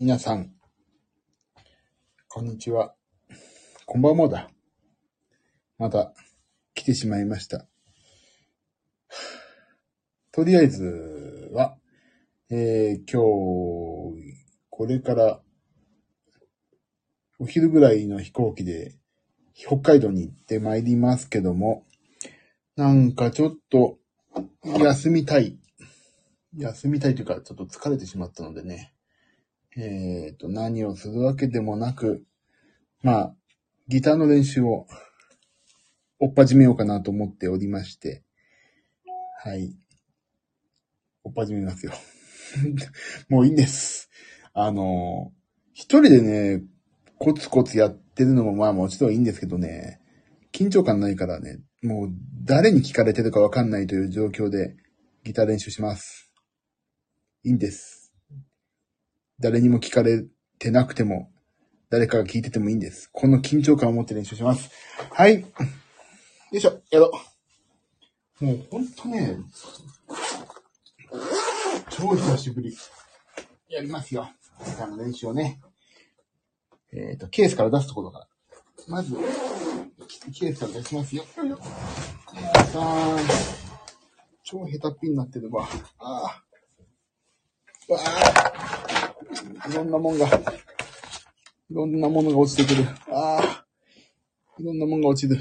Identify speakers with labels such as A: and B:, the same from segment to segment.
A: 皆さん、こんにちは。こんばんもだ。また来てしまいました。とりあえずは、えー、今日、これから、お昼ぐらいの飛行機で、北海道に行って参りますけども、なんかちょっと、休みたい。休みたいというか、ちょっと疲れてしまったのでね。えっ、と、何をするわけでもなく、まあ、ギターの練習を、追っ始めようかなと思っておりまして、はい。追っ始めますよ。もういいんです。あの、一人でね、コツコツやってるのもまあもちろんいいんですけどね、緊張感ないからね、もう誰に聞かれてるかわかんないという状況でギター練習します。いいんです。誰にも聞かれてなくても、誰かが聞いててもいいんです。この緊張感を持って練習します。はい。よいしょ、やろう。もうほんとね、超久しぶり。やりますよ。ギターの練習をね。えっ、と、ケースから出すところから。まず、ケースから出しますよ。よいしょ。さあ、超下手っぴになってるわ。ああ。わあ。いろんなもんが、いろんなものが落ちてくる。ああ。いろんなもんが落ちる。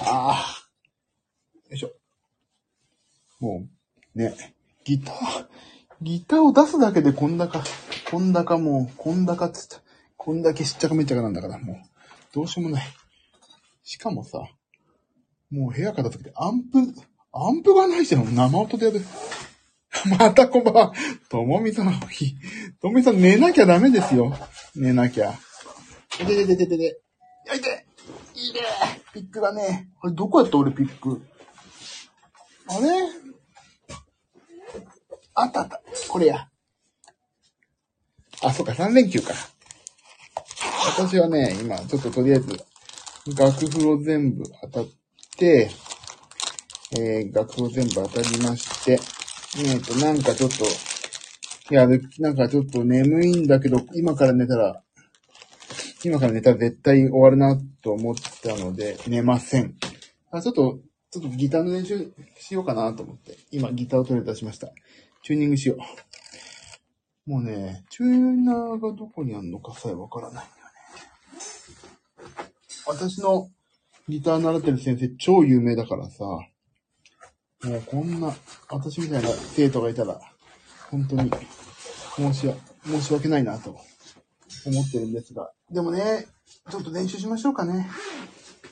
A: ああ。よいしょ。もう、ね、ギター、ギターを出すだけでこんだか、こんだかもう、こんだかっつった。こんだけしっちゃかめっちゃかなんだから、もう、どうしようもない。しかもさ、もう部屋片付けてアンプ、アンプがないじゃん。生音でやる。またこんばんは。ともみさん、ひともみさん寝なきゃダメですよ。寝なきゃ。でででででで。やいていいねピックがね。あれ、どこやった俺ピック？あれ？あったあった。これや。あ、そっか、3連休か。私はね、今、ちょっととりあえず、楽譜を全部当たって、えー、楽譜を全部当たりまして、えっ、と、なんかちょっと、いや、なんかちょっと眠いんだけど、今から寝たら、今から寝たら絶対終わるなと思ったので、寝ません。あ、ちょっと、ちょっとギターの練習しようかなと思って、今ギターを取り出しました。チューニングしよう。もうね、チューナーがどこにあるのかさえわからないんだよね。私のギター習ってる先生超有名だからさ、もうこんな、私みたいな生徒がいたら、本当に申し、申し訳ないなと思ってるんですが。でもね、ちょっと練習しましょうかね。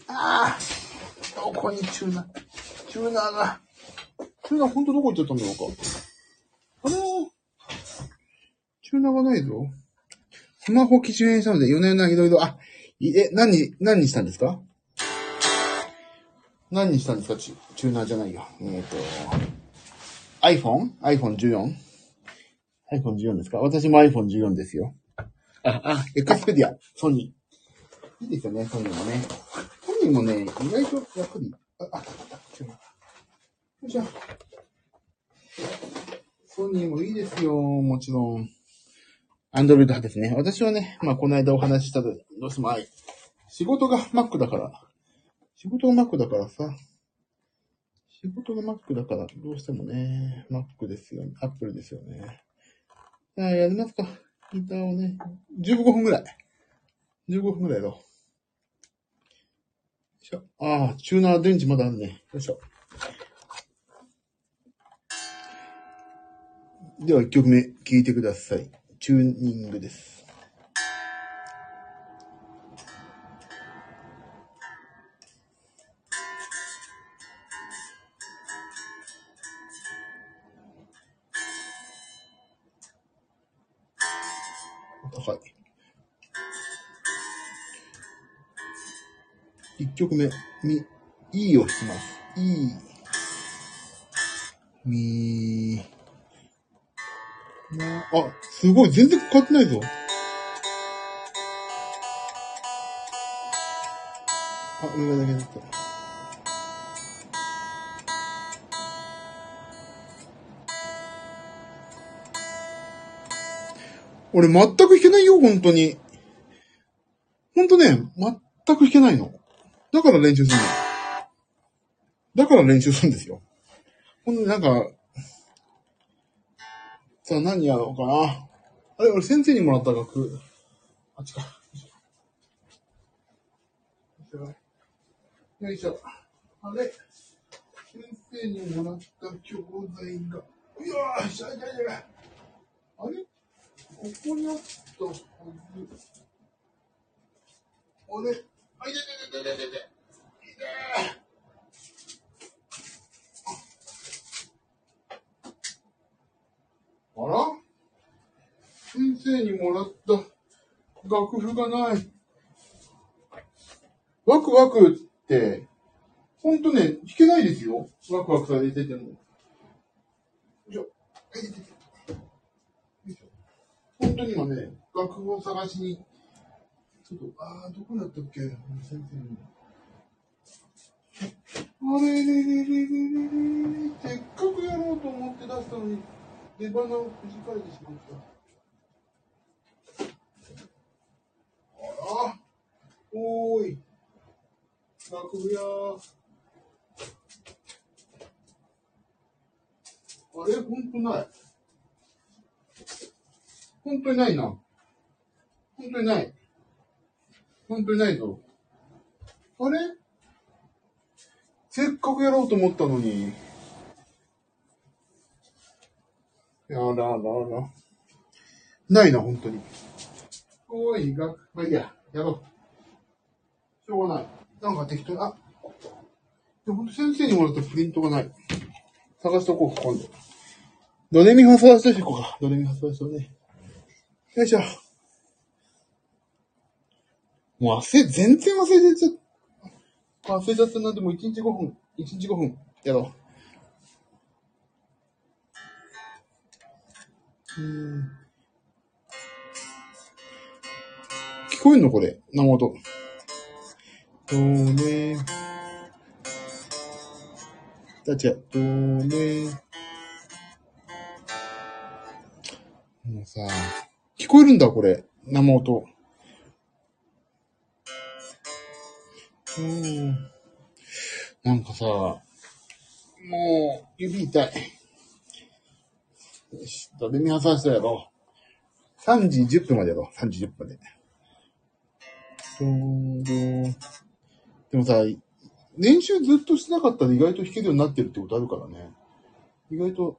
A: ああどこにチューナー、チューナーが、チューナー本当どこ行っちゃったんだろうか。あれ？チューナーがないぞ。スマホ機種変したので、夜な夜ないろいろ、あ、え、何、何にしたんですか？何にしたんですか？チューナーじゃないよ。えっ、と、iPhone?iPhone14?iPhone14 ですか？私も iPhone14 ですよ。あ、あ、エクスペディア、ソニー。いいですよね、ソニーもね。ソニーもね、意外とやっぱり、あ、あったあった、チューナー。よいしょ。ソニーもいいですよ、もちろん。アンドロイド派ですね。私はね、まあ、この間お話ししたと、どうしても愛。仕事が Mac だから。仕事が Mac だからさ。仕事が Mac だから、どうしてもね、Mac ですよね。Apple ですよね。じゃあ、やりますか。ギターをね、15分ぐらい。15分ぐらいやろう。よいしょ。ああ、チューナー電池まだあるね。よいしょ。では、1曲目、聴いてください。チューニングです。目、み、いいを弾きます。いい、み、な、あ、すごい、全然変わってないぞ。あ、上だけだった。俺全く弾けないよ、本当に。本当ね、全く弾けないの。だから練習するの。だから練習するんですよ。ほんで、なんか、さあ何やろうかな。あれ、俺先生にもらった楽。あっちか。よいしょ。あれ先生にもらった教材が。いやーしゃいしゃいしゃい。あれ？ここにあったはず。あれ？あ、いててててててて。いてあら？先生にもらった楽譜がない。ワクワクって、ほんとね、弾けないですよ。ワクワクされてても。よいしょ。本当に今ね、楽譜を探しに行って、ちょっと、ああ、どこだったっけ？れれ？れれれれれせっかくやろうと思って出したのに、出をくじかれてしまった。あら、おーい、学部屋。あれ？ほんとない。ほんとにないな。ほんとにない。ほんとにないぞ。あれ？せっかくやろうと思ったのに。やだだだ。ないな、ほんとに。おい、が、まあいいや、やろう。しょうがない。なんか適当に、あ、でほんと先生にもらったプリントがない。探しとこうか、今度。ドレミファソラシド弾こうか。ドレミファソラシドね。よいしょ。もう忘れ、全然忘れてちゃった。忘れちゃったな。でも1日5分。1日5分。やろう。うーん。聞こえんのこれ？生音。ドレだ違う。ドレもうさ、聞こえるんだ、これ。生音。うん。なんかさ、もう、指痛い。よし、ドレミファソラシドやろう。3時10分までやろう。3時10分で。ドードーでもさ、練習ずっとしてなかったら意外と弾けるようになってるってことあるからね。意外と、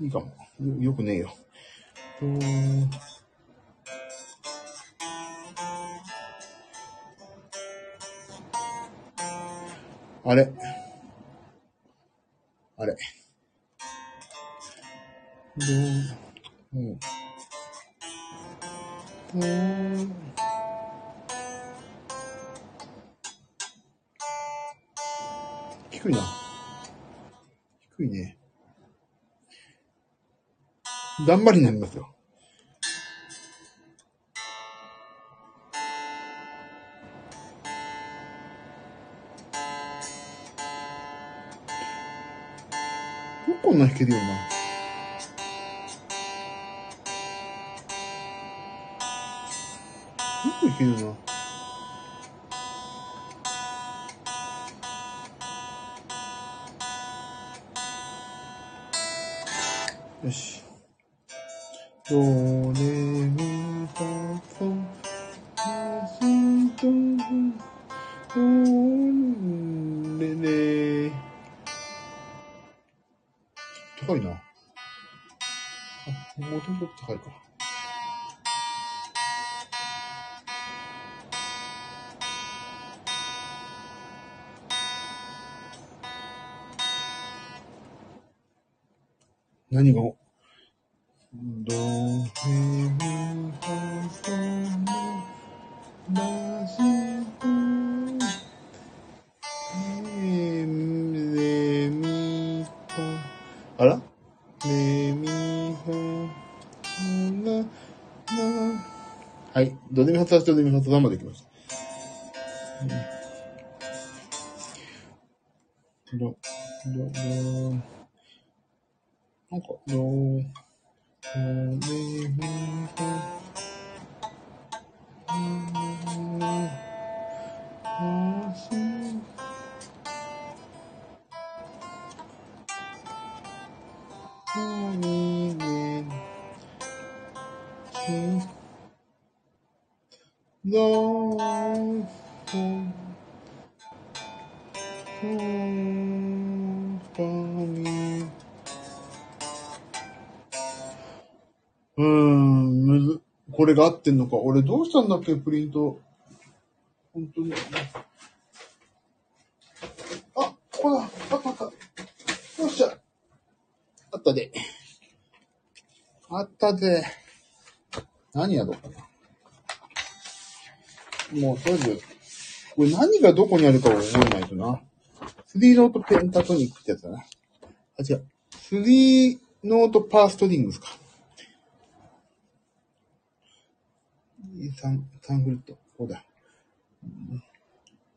A: いいかも。よよくねえよ。ドーあれあれどう、うん。うん。低いな。低いね。だんまりになりますよ。けるよな。よくけるな。よし。どみ何が？ドレミファソのラシドレミファあらレミファララはい。ドレミファソラシドレミファソラまで来ました。うーん、むず、これが合ってんのか。俺どうしたんだっけ、プリント。本当に。あ、ここだ。あったあった。よっしゃ。あったで。あったぜ。何やろうかな。もう、とりあえず、これ何がどこにあるかを覚えないとな。スリーノートペンタトニックってやつだな。あ、違う。スリーノートパーストリングスか。サン、サンフルット。こうだ。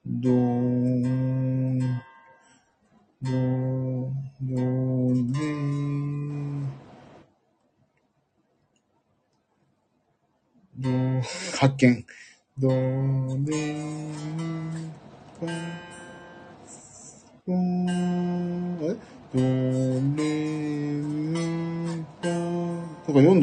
A: ドーン、ドーン、ドーン、でードーン、発見。ドーン、でーン、ドーレミファ。なんか読ん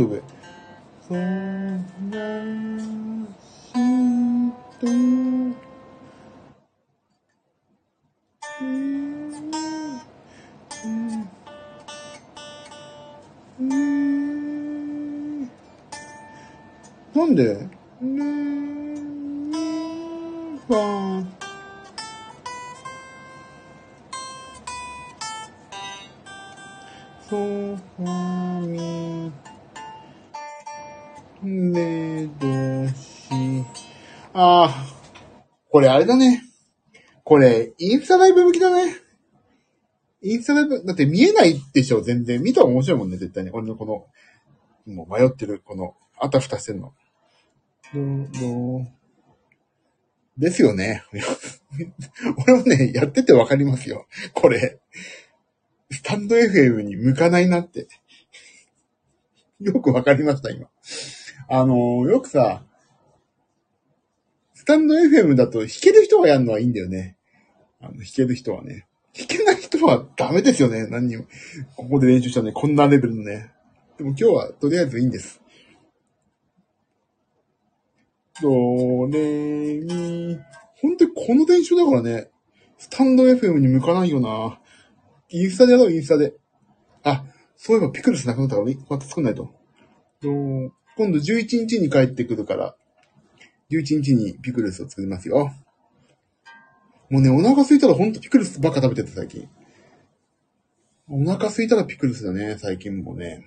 A: れあれだね。これ、インスタライブ向きだね。インスタライブ、だって見えないでしょ、全然。見たら面白いもんね、絶対に。俺のこの、もう迷ってる、この、あたふたしてんの。どう、どう。ですよね。俺もね、やっててわかりますよ。これ。スタンド FM に向かないなって。よくわかりました、今。あのーよくさ、スタンド FM だと弾ける人がやるのはいいんだよね。あの、弾ける人はね。弾けない人はダメですよね。何にも。ここで練習したね。こんなレベルのね。でも今日はとりあえずいいんです。ドレミ。本当にこの練習だからね。スタンド FM に向かないよな。インスタでやろう、インスタで。あ、そういえばピクルスなくなったから、また作んない。と今度11日に帰ってくるから、11日にピクルスを作りますよ。もうね、お腹空いたらほんとピクルスばっか食べてて最近。お腹空いたらピクルスだね、最近もね。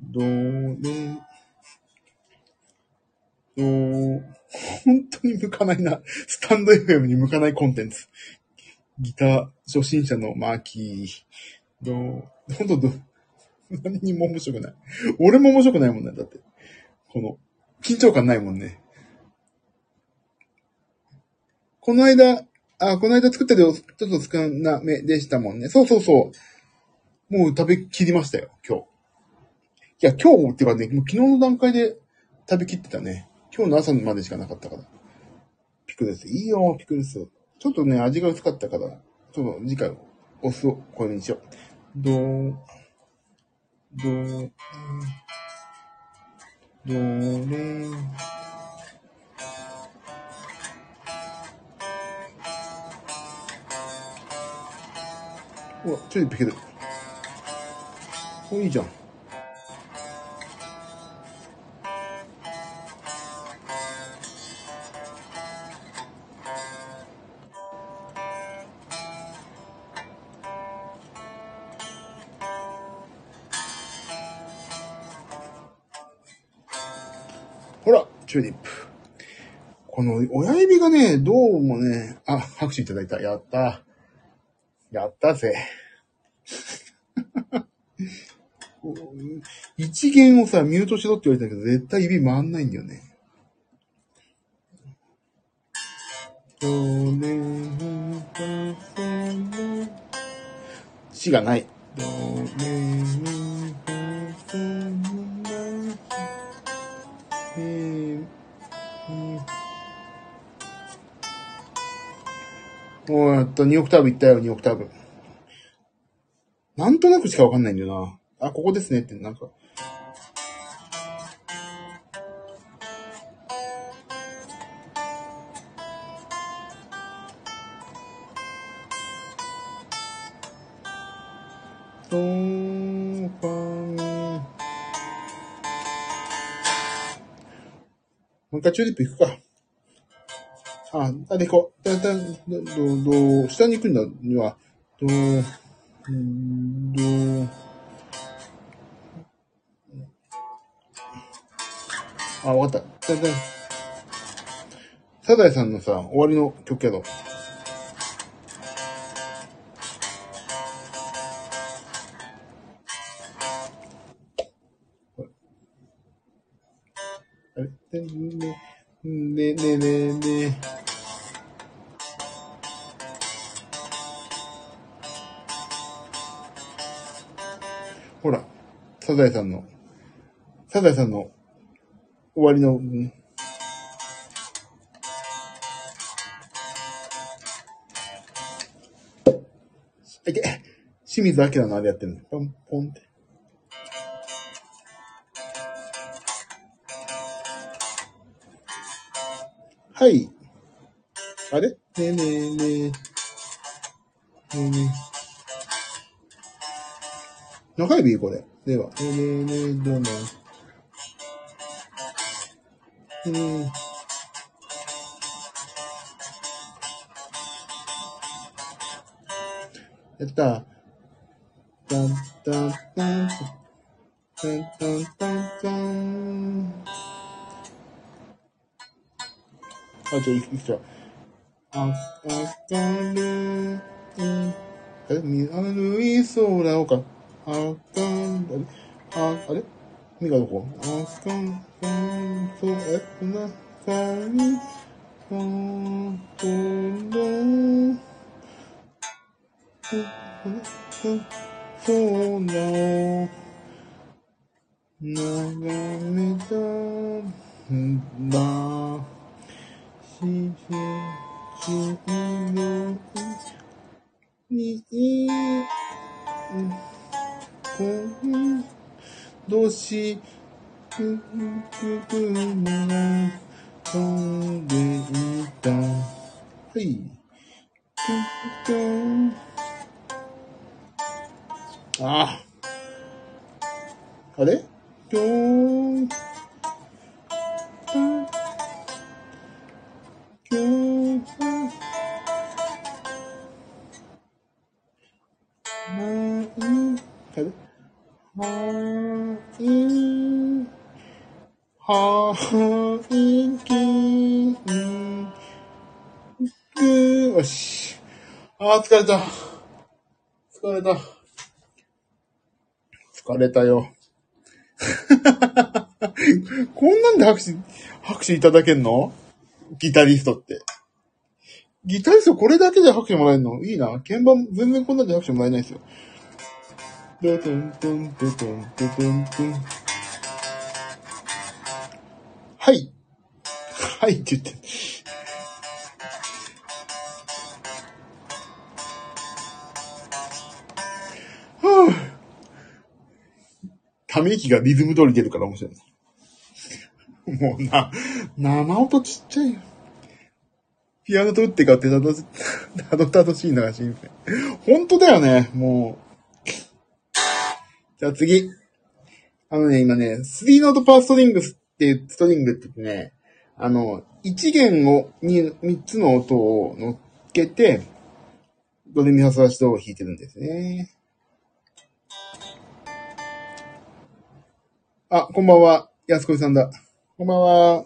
A: どーれ、どー、本当に向かないな。スタンド FM に向かないコンテンツ。ギター初心者のマーキー。どう、ほんとど、何にも面白くない。俺も面白くないもんね、だって。この、緊張感ないもんね。この間、あ、この間作った量、ちょっと少なめでしたもんね。そうそうそう。もう食べきりましたよ、今日。いや、今日っていうかね、もう昨日の段階で食べきってたね。今日の朝までしかなかったから。ピクルス。いいよ、ピクルス。ちょっとね、味が薄かったから、ちょっと次回、お酢をこれにしよう。どーん、どーん、どれ、うわ、ちょいピケる。お、いいじゃん。この親指がね、どうもね、あ、拍手いただいた。やった。やったぜ。一元をさ、ミュートしろって言われたけど、絶対指回んないんだよね。ドレミファソラシがない。やった、2オクターブいったよ、2オクターブ。なんとなくしかわかんないんだよな。あ、ここですねって、なんか。もう一回チューリップ行くか。あ、あれこう。だ、だ、ど、ど、下に行くんだには、ど、ど、あ、わかった。だ、だ、サザエさんのさ、終わりの曲やろ。ねねねねほら、サザエさんの、サザエさんの終わりの、いけ清水明のあれやってるの。ポンポンって。はい。あれ？ねえねえねえ。ねえねえ。中指？これ。では。ねえねえねえ、どうも。ねえねえ。やった。タンタンタン。タンタンタンタン。あ、じゃあ、いくちゃう。あ、明るい、え、見歩い空をか。あかん、あれ？あ、あれ？みがどこあかん、かん、そう、え、中に、この、空を眺めたんだ。ししのに今度しくくくが飛んでいたはい。ああれ？ぴょんれたよ。こんなんで拍手、拍手いただけんの？ギタリストって。ギタリストこれだけで拍手もらえるの？いいな。鍵盤全然こんなんで拍手もらえないですよ。ドトントントントントントン。はい。はいって言って。ため息がリズム通り出るから面白い。もうな、生音ちっちゃいよ。ピアノと打ってかってたど、たどたどしいな、新鮮。本当だよね、もう。じゃあ次。あのね、今ね、3ノートパーストリングスっていうストリングってね、あの、1弦を、に、3つの音を乗っけて、ドレミファソラシドを弾いてるんですね。あ、こんばんは。安子さんだ。こんばんは。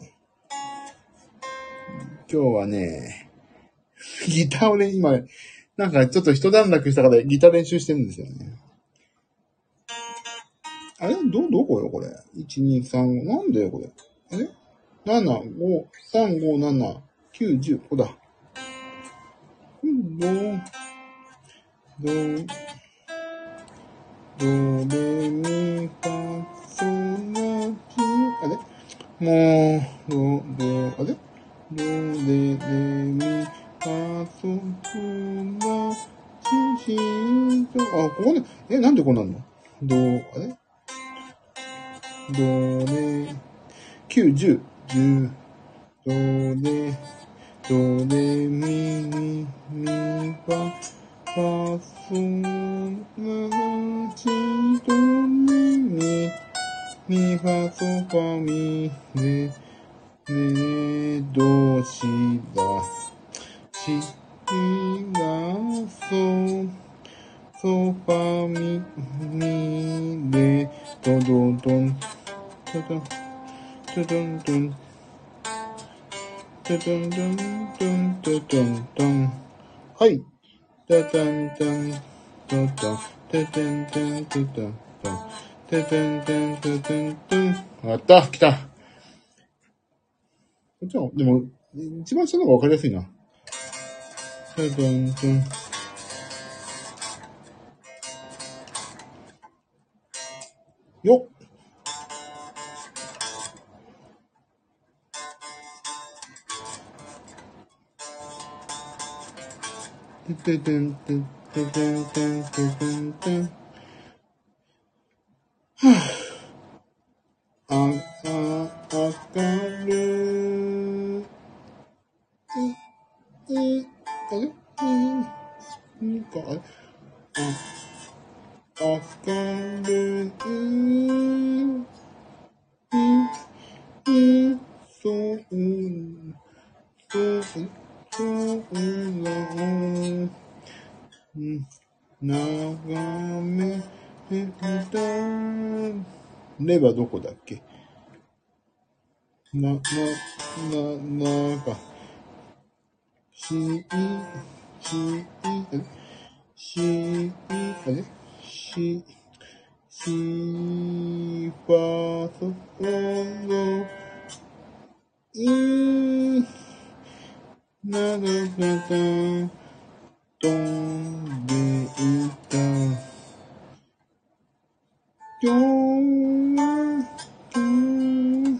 A: 今日はね、ギターをね、今、なんかちょっと一段落したからギター練習してるんですよね。あれ？ど、どこよ、これ？1、2、3、なんだよ、これ？あれ ?7、5、3、5、7、9、10、ここだ。ど、ど、ど、レ、ミ、ファ、あれ？もう、ど、ど、あれど、れ、れ、み、ファ、ソ、ラ、シ、シ、ド、あ、ここで、え、なんでこうなんのど、あれど、れ、9、10、10、ど、れ、ど、れ、み、み、み、ファ、ファ、ソ、ラ、シ、ド、みはそばみね、ねどしだす。しみがそ、そばみ、みね、どどどん、どどん、どどんどん。ドドんドんドんドド。はい。ダダんダんドドん。ダダんダンんドンん。ダダンダン、ドドン、ドン。やった来たこっちは、でも、一番下の方がわかりやすいな。ダダンダン。よってててんてんてんてんてんてんてんあ、あかる。あ、い、かよ、い、あ、かよ。あ、ん。かん。い、ん、そう、そう、そうん、眺め。レバどこだっけな、な、な、なんか、し、い、し、い、あれし、い、あれし、し、ファ、ソ、ロ、い、なななな、飛んでいた。ドー今ードー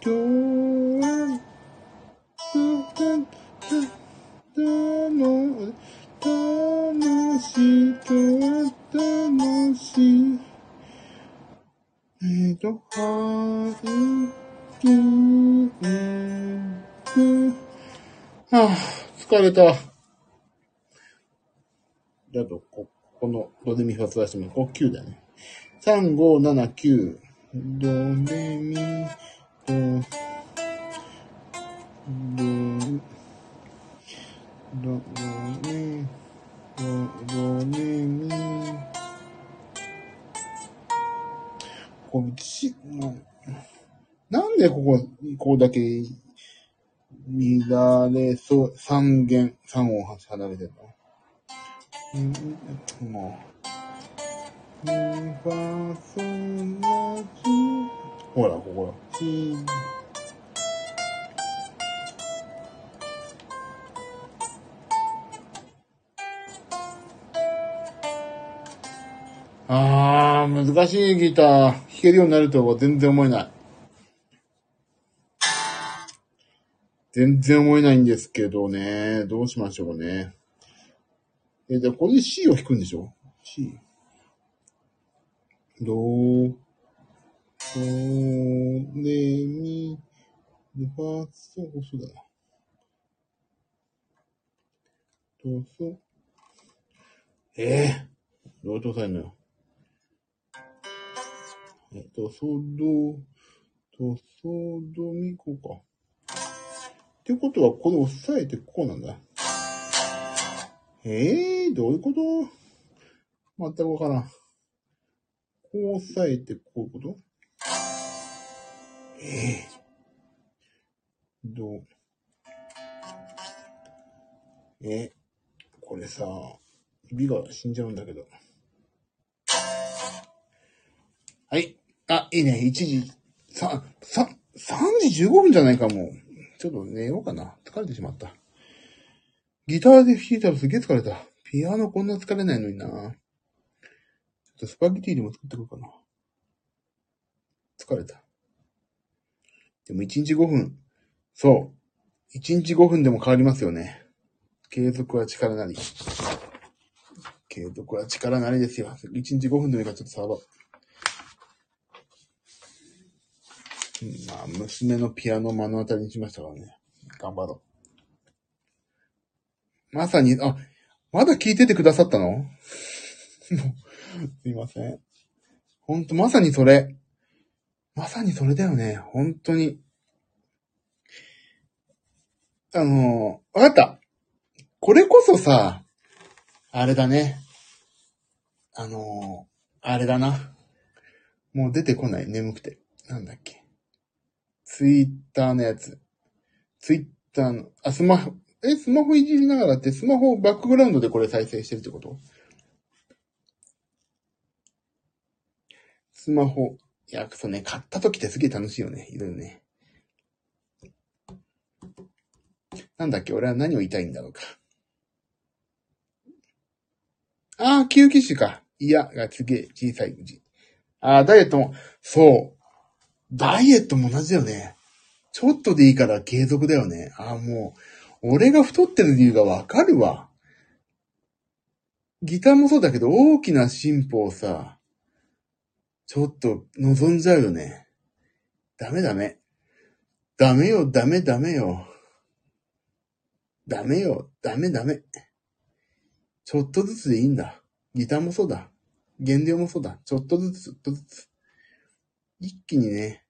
A: ドー今ーたの楽しいとは楽しいえっとハイキングはあ疲れただとここのドデミファソラシも呼吸だね。3、5、7、9。ドレミ、ド、ド、ド、ドレ、ド、ドレミ。これ、し、もうなんでここ、こうだけ、乱れそう、三弦、三音離れてるのうん、もう。ほら、ここシあー、難しいギター。弾けるようになるとは全然思えない。全然思えないんですけどね。どうしましょうね。え、じゃあこれで C を弾くんでしょ ?C。ド、ド、レ、ミ、レ、ファ、ソ、そうだな。ド、ソ。ええどうやって押さえるのよ。えっと、ソ、ド、ド、ソ、ド、ミ、こうか。ってことは、これ押さえてこうなんだ。ええー、どういうこと？全くわからん。こう押さえてこういうこと？ええー。どう？え、これさ、指が死んじゃうんだけど。はい。あ、いいね。1時、さ、さ、3時15分じゃないかもう。ちょっと寝ようかな。疲れてしまった。ギターで弾いたらすげえ疲れた。ピアノこんな疲れないのにな。ちょっとスパゲティでも作ってくるかな。疲れた。でも1日5分。そう。1日5分でも変わりますよね。継続は力なり。継続は力なりですよ。1日5分でもいいからちょっと触ろう。うんまあ、娘のピアノを目の当たりにしましたからね。頑張ろう。まさに、あ、まだ聞いててくださったの？すいません。ほんと、まさにそれ。まさにそれだよね。本当に。あの、わかった。これこそさ、あれだね。あの、あれだな。もう出てこない。眠くて。なんだっけ。ツイッターのやつ。ツイッターの、あ、スマホ、え、スマホいじりながらって、スマホバックグラウンドでこれ再生してるってこと？スマホ。いや、そうね、買った時ってすげえ楽しいよね。いろいろね。なんだっけ、俺は何を言いたいんだろうか。ああ、救急車か。いや、がすげえ小さい字。ああ、ダイエットも、そう。ダイエットも同じだよね。ちょっとでいいから継続だよね。ああ、もう、俺が太ってる理由がわかるわ。ギターもそうだけど、大きな進歩をさ、ちょっと望んじゃうよね。ダメダメ。ダメよ、ダメダメよ。ダメよ、ダメダメ。ちょっとずつでいいんだ。ギターもそうだ。原料もそうだ。ちょっとずつ、ちょっとずつ。一気にね、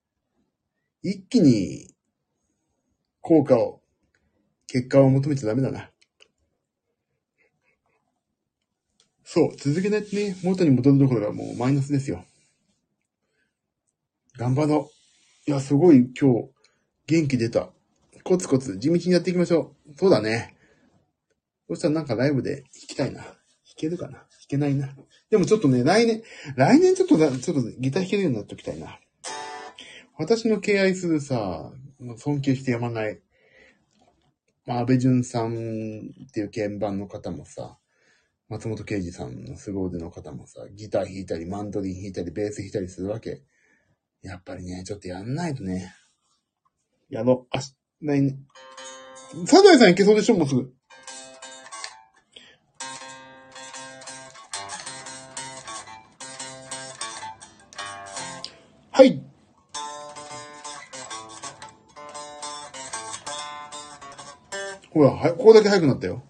A: 一気に効果を、結果を求めちゃダメだな。そう、続けないとね、元に戻るところがもうマイナスですよ。頑張ろう。いや、すごい今日、元気出た。コツコツ地道にやっていきましょう。そうだね。そしたらなんかライブで弾きたいな。弾けるかな？弾けないな。でもちょっとね、来年、来年ちょっとな、ちょっとギター弾けるようになっておきたいな。私の敬愛するさ、尊敬してやまない。まあ、安倍淳さんっていう鍵盤の方もさ、松本啓治さんの凄腕の方もさ、ギター弾いたり、マンドリン弾いたり、ベース弾いたりするわけ。やっぱりね、ちょっとやんないとね。やろう。あし、来年。サザエさんいけそうでしょもうすぐ。はい。ほら、はい、ここだけ早くなったよ。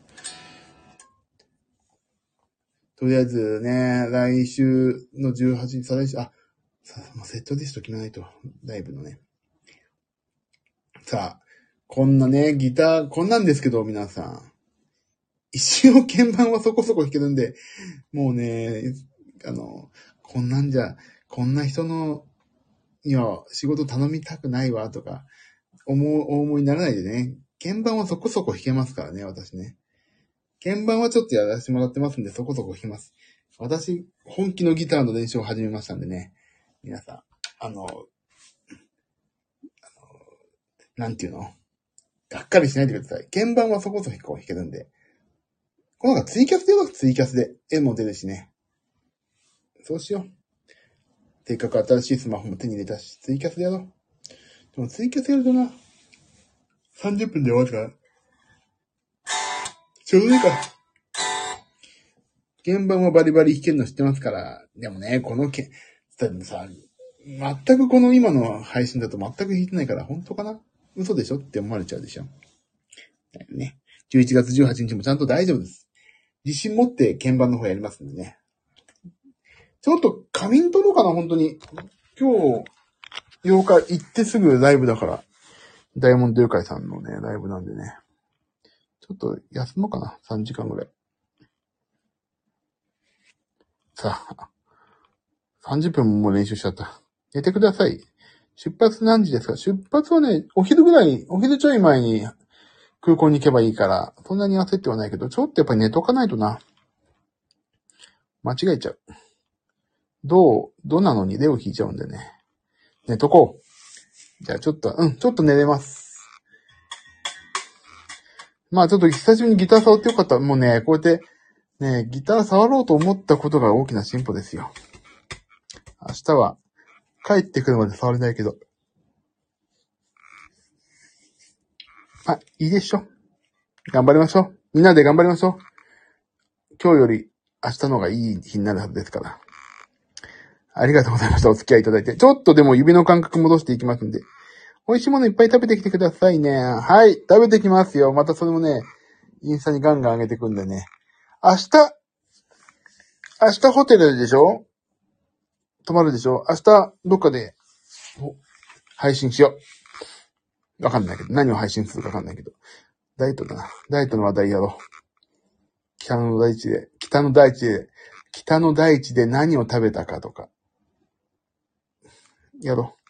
A: とりあえずね、来週の18日、再来週、あ、さあもうセットリスト決めないと、ライブのね。さあ、こんなね、ギター、こんなんですけど、皆さん。一応鍵盤はそこそこ弾けるんで、もうね、あの、こんなんじゃ、こんな人の、いや、仕事頼みたくないわ、とか、思う、お思いにならないでね。鍵盤はそこそこ弾けますからね、私ね。鍵盤はちょっとやらせてもらってますんで、そこそこ弾きます。私、本気のギターの練習を始めましたんでね。皆さん、あの、あのなんていうの？がっかりしないでください。鍵盤はそこそこ弾けるんで。この方がツイキャスでよツイキャスで。絵も出るしね。そうしよう。せっかく新しいスマホも手に入れたし、ツイキャスでやろう。でもツイキャスやるとな、30分で終わるから。ちょうどいいか。鍵盤はバリバリ弾けるの知ってますから。でもね、このけ、だってさ、全くこの今の配信だと全く弾いてないから、本当かな？嘘でしょって思われちゃうでしょ？だよね。11月18日もちゃんと大丈夫です。自信持って鍵盤の方やりますんでね。ちょっと仮眠取ろうかな、本当に。今日、8日行ってすぐライブだから。ダイヤモンドユカイさんのね、ライブなんでね。ちょっと休もうかな、3時間ぐらい。さあ、30分も練習しちゃった。寝てください。出発何時ですか？出発はね、お昼ぐらい、お昼ちょい前に空港に行けばいいから、そんなに焦ってはないけど、ちょっとやっぱり寝とかないとな。間違えちゃう。どう、どなのに？レを引いちゃうんでね。寝とこう。じゃあちょっと、うん、ちょっと寝れます。まあちょっと久しぶりにギター触ってよかった。もうね、こうやって、ね、ギター触ろうと思ったことが大きな進歩ですよ。明日は帰ってくるまで触れないけど。あ、いいでしょ。頑張りましょう。みんなで頑張りましょう。今日より明日の方がいい日になるはずですから。ありがとうございました。お付き合いいただいて。ちょっとでも指の感覚戻していきますんで。美味しいものいっぱい食べてきてくださいね。はい。食べてきますよ。またそれもね、インスタにガンガン上げてくんでね。明日、明日ホテルでしょ泊まるでしょ？明日、どっかで、配信しよう。わかんないけど、何を配信するかわかんないけど。ダイエットだな。ダイエットの話題やろう。北の大地で、北の大地で、北の大地で何を食べたかとか。やろう。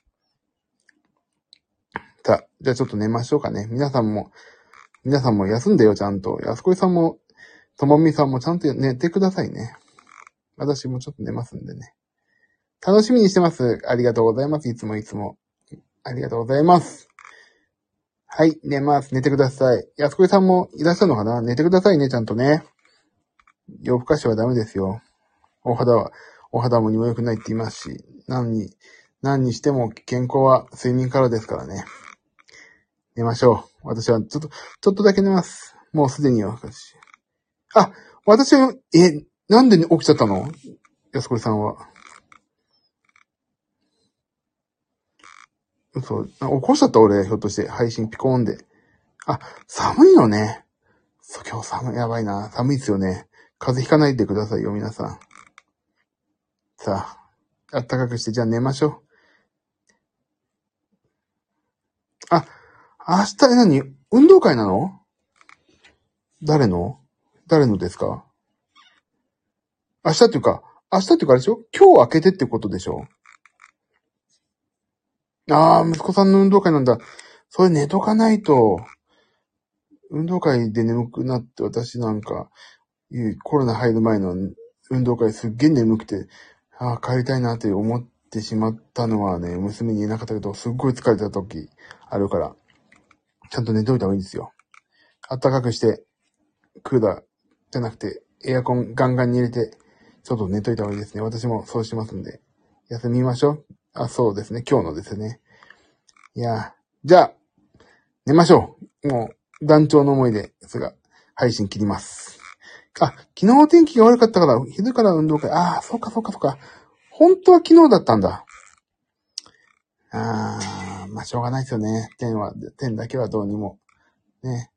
A: さあ、じゃあちょっと寝ましょうかね。皆さんも、皆さんも休んでよ、ちゃんと。安子さんも、ともみさんもちゃんと寝てくださいね。私もちょっと寝ますんでね。楽しみにしてます。ありがとうございます。いつもいつも。ありがとうございます。はい、寝ます。寝てください。安子さんもいらっしゃるのかな？寝てくださいね、ちゃんとね。夜更かしはダメですよ。お肌は、お肌もにも良くないって言いますし、何に、何にしても健康は睡眠からですからね。寝ましょう。私はちょっと、ちょっとだけ寝ます。もうすでに夜更かし。あ、私は、え、なんで起きちゃったの？安子さんは。嘘。起こしちゃった俺、ひょっとして。配信ピコーンで。あ、寒いのね。そう、今日寒い。やばいな。寒いですよね。風邪ひかないでくださいよ、皆さん。さあ、あったかくして、じゃあ寝ましょう。あ、明日、何？運動会なの？誰の？誰のですか？明日っていうか、明日っていうかあれでしょ？今日明けてってことでしょ？ああ、息子さんの運動会なんだ。それ寝とかないと、運動会で眠くなって私なんか、コロナ入る前の運動会すっげえ眠くて、ああ、帰りたいなって思ってしまったのはね、娘に言えなかったけど、すっごい疲れた時あるから、ちゃんと寝ておいた方がいいんですよ。暖かくして、クーラーじゃなくて、エアコンガンガンに入れて、ちょっと寝といた方がいいですね。私もそうしますんで。休みましょう。あ、そうですね。今日のですね。いやじゃあ、寝ましょう。もう、団長の思いで、それが、配信切ります。あ、昨日天気が悪かったから、昼から運動会。ああ、そうかそうかそうか。本当は昨日だったんだ。ああ、まあ、しょうがないですよね。天は、天だけはどうにも、ね、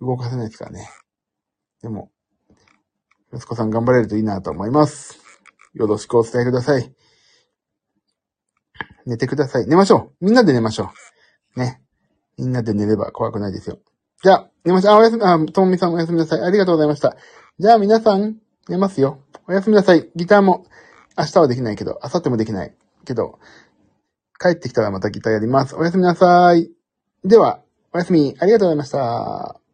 A: 動かせないですからね。でも、息子さん頑張れるといいなと思います。よろしくお伝えください。寝てください。寝ましょう。みんなで寝ましょう。ね。みんなで寝れば怖くないですよ。じゃあ、寝ましょう。あ、おやすみ、あ、ともみさんおやすみなさい。ありがとうございました。じゃあ皆さん、寝ますよ。おやすみなさい。ギターも、明日はできないけど、明後日もできないけど、帰ってきたらまたギターやります。おやすみなさい。では、おやすみ。ありがとうございました。